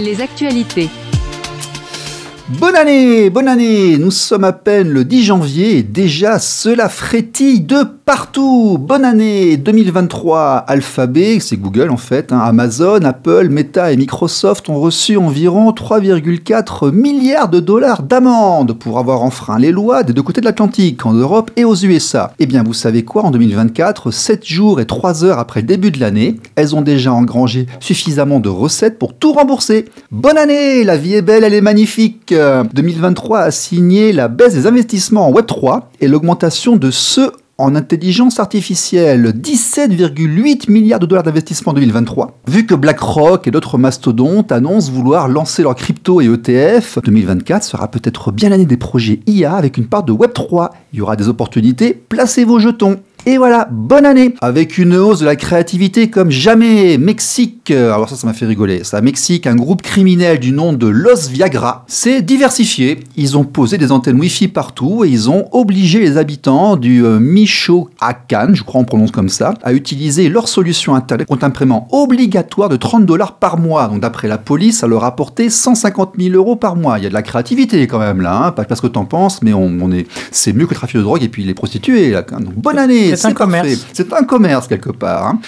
Les actualités. Bonne année, bonne année Nous sommes à peine le 10 janvier et déjà cela frétille de partout Bonne année 2023 Alphabet, c'est Google en fait, hein, Amazon, Apple, Meta et Microsoft ont reçu environ 3,4 milliards de dollars d'amende pour avoir enfreint les lois des deux côtés de l'Atlantique, en Europe et aux USA. Eh bien vous savez quoi, en 2024, 7 jours et 3 heures après le début de l'année, elles ont déjà engrangé suffisamment de recettes pour tout rembourser. Bonne année La vie est belle, elle est magnifique 2023 a signé la baisse des investissements en Web3 et l'augmentation de ceux en intelligence artificielle, 17,8 milliards de dollars d'investissement en 2023. Vu que BlackRock et d'autres mastodontes annoncent vouloir lancer leur crypto et ETF, 2024 sera peut-être bien l'année des projets IA avec une part de Web3. Il y aura des opportunités, placez vos jetons. Et voilà, bonne année Avec une hausse de la créativité comme jamais. Mexique, alors ça, ça m'a fait rigoler. Ça, Mexique, un groupe criminel du nom de Los Viagra, s'est diversifié. Ils ont posé des antennes Wi-Fi partout et ils ont obligé les habitants du euh, Michoacán, je crois on prononce comme ça, à utiliser leur solution Internet contre un paiement obligatoire de 30 dollars par mois. Donc d'après la police, ça leur a rapporté 150 000 euros par mois. Il y a de la créativité quand même là, hein. pas parce que t'en penses, mais on, est, c'est mieux que le trafic de drogue et puis les prostituées. Là. Donc bonne année c'est un commerce. C'est un commerce quelque part. Hein.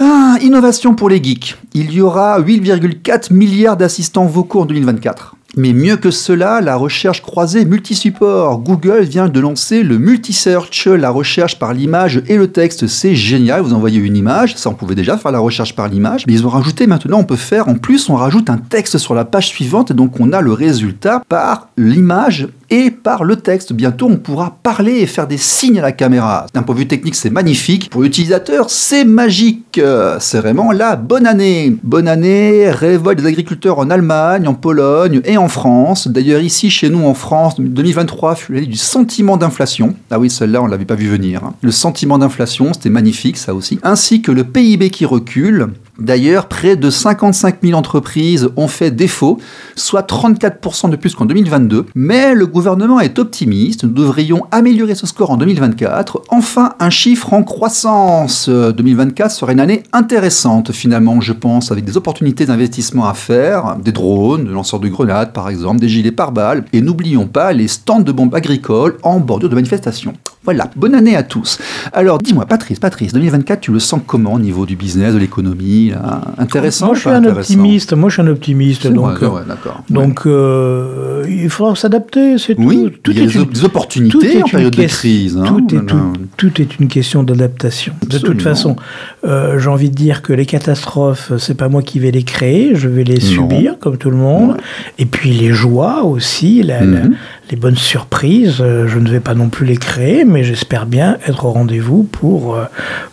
Ah, innovation pour les geeks. Il y aura 8,4 milliards d'assistants vocaux en 2024. Mais mieux que cela, la recherche croisée multisupport. Google vient de lancer le multisearch, la recherche par l'image et le texte. C'est génial, vous envoyez une image, ça on pouvait déjà faire la recherche par l'image, mais ils ont rajouté maintenant, on peut faire, en plus on rajoute un texte sur la page suivante et donc on a le résultat par l'image et par le texte. Bientôt, on pourra parler et faire des signes à la caméra. D'un point de vue technique, c'est magnifique. Pour l'utilisateur, c'est magique. C'est vraiment la bonne année. Bonne année, révolte des agriculteurs en Allemagne, en Pologne et en France. D'ailleurs, ici, chez nous, en France, 2023 fut l'année du sentiment d'inflation. Ah oui, celle-là, on ne l'avait pas vu venir. Le sentiment d'inflation, c'était magnifique, ça aussi. Ainsi que le PIB qui recule. D'ailleurs, près de 55 000 entreprises ont fait défaut, soit 34% de plus qu'en 2022. Mais le gouvernement est optimiste, nous devrions améliorer ce score en 2024. Enfin, un chiffre en croissance. 2024 serait une année intéressante finalement, je pense, avec des opportunités d'investissement à faire, des drones, des lanceurs de grenades par exemple, des gilets pare-balles. Et n'oublions pas les stands de bombes agricoles en bordure de manifestations. Voilà, bonne année à tous. Alors dis-moi, Patrice, Patrice, 2024, tu le sens comment au niveau du business, de l'économie? Intéressant Moi, je suis un optimiste. Moi, je suis un optimiste. Donc, euh, donc euh, il faudra s'adapter, c'est tout. Oui, tout il y a des opportunités en période de crise. Hein. tout, est, tout, est une question d'adaptation. De toute façon, euh, j'ai envie de dire que les catastrophes, c'est pas moi qui vais les créer, je vais les subir comme tout le monde. Et puis les joies aussi, la, mhm les bonnes surprises, euh, je ne vais pas non plus les créer, mais j'espère bien être au rendez-vous pour, euh,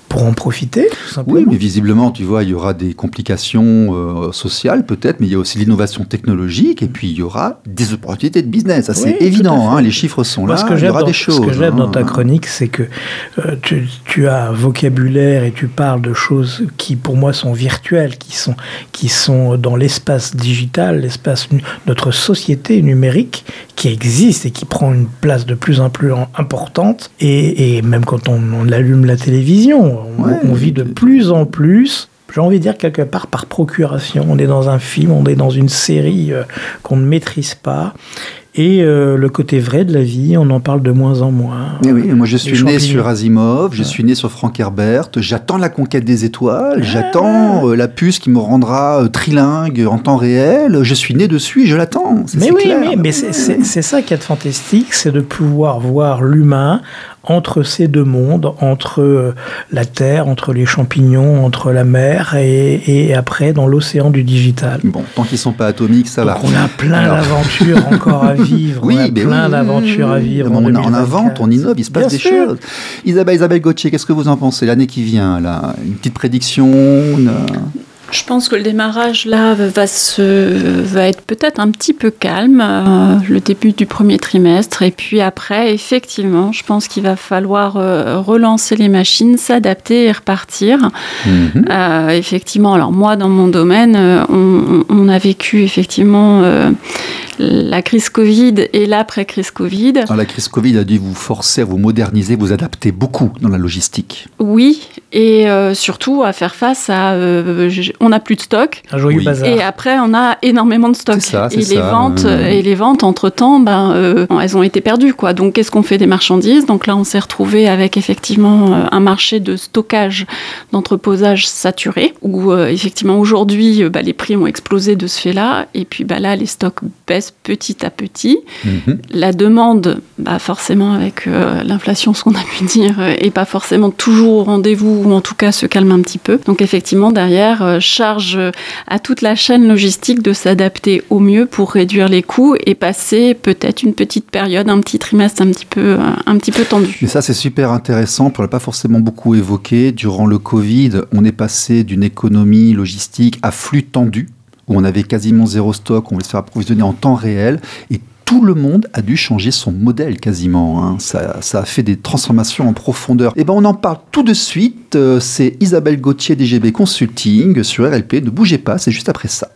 pour en profiter. Oui, mais visiblement, tu vois, il y aura des complications euh, sociales peut-être, mais il y a aussi l'innovation technologique et puis il y aura des opportunités de business. C'est évident, hein, les chiffres sont là, il y aura des choses. Ce que j'aime dans ta hein. chronique, c'est que tu, tu, as un vocabulaire et tu parles de choses qui, pour moi, sont virtuelles, qui sont, qui sont dans l'espace digital, l'espace, notre société numérique qui existe et qui prend une place de plus en plus importante. Et, même quand on, allume la télévision, on, vit de plus en plus j'ai envie de dire quelque part par procuration. On est dans un film, on est dans une série euh, qu'on ne maîtrise pas. Et euh, le côté vrai de la vie, on en parle de moins en moins. Oui, oui moi je suis né sur Asimov, je suis né sur Frank Herbert, j'attends la conquête des étoiles, j'attends euh, la puce qui me rendra trilingue en temps réel, je suis né dessus et je l'attends. Mais oui, mais c'est ça qui est fantastique, c'est de pouvoir voir l'humain entre ces deux mondes, entre euh, la Terre, entre les champignons, entre la mer et, après dans l'océan du digital. Bon, tant qu'ils ne sont pas atomiques, ça va. On a plein d'aventures encore à vivre. Oui, on a plein d'aventures à vivre. On, invente, on innove, il se passe des choses. Isabelle, Isabelle Gauthier, qu'est-ce que vous en pensez? L'année qui vient là Une petite prédiction je pense que le démarrage là va, se, va être peut-être un petit peu calme, euh, le début du premier trimestre. Et puis après, effectivement, je pense qu'il va falloir euh, relancer les machines, s'adapter et repartir. Mhm. Euh, effectivement, alors moi, dans mon domaine, on, on, a vécu effectivement la crise Covid et l'après-crise Covid. Alors, la crise Covid a dû vous forcer à vous moderniser, vous adapter beaucoup dans la logistique. Oui, et euh, surtout à faire face à euh, on n'a plus de stock. Un joyeux Oui. bazar. Et après, on a énormément de stock. C'est ça, et c'est les ça, ventes, euh. et les ventes entre temps, ben, euh, elles ont été perdues, quoi. Donc, qu'est-ce qu'on fait des marchandises? Donc là, on s'est retrouvé avec effectivement un marché de stockage, d'entreposage saturé, où euh, effectivement aujourd'hui, bah, les prix ont explosé de ce fait-là, et puis bah, là, les stocks baissent petit à petit. Mhm. La demande, bah forcément avec euh, l'inflation, ce qu'on a pu dire, est pas forcément toujours au rendez-vous ou en tout cas se calme un petit peu. Donc effectivement, derrière, euh, charge euh, à toute la chaîne logistique de s'adapter au mieux pour réduire les coûts et passer peut-être une petite période, un petit trimestre un petit peu, euh, un petit peu tendu. Mais ça, c'est super intéressant. On l'a pas forcément beaucoup évoqué. Durant le Covid, on est passé d'une économie logistique à flux tendu, où on avait quasiment zéro stock, on voulait se faire approvisionner en temps réel. Et tout le monde a dû changer son modèle quasiment. hein. Ça, ça a fait des transformations en profondeur. Et ben, on en parle tout de suite. Euh, C'est Isabelle Gauthier d'IGB Consulting sur RLP. Ne bougez pas, c'est juste après ça.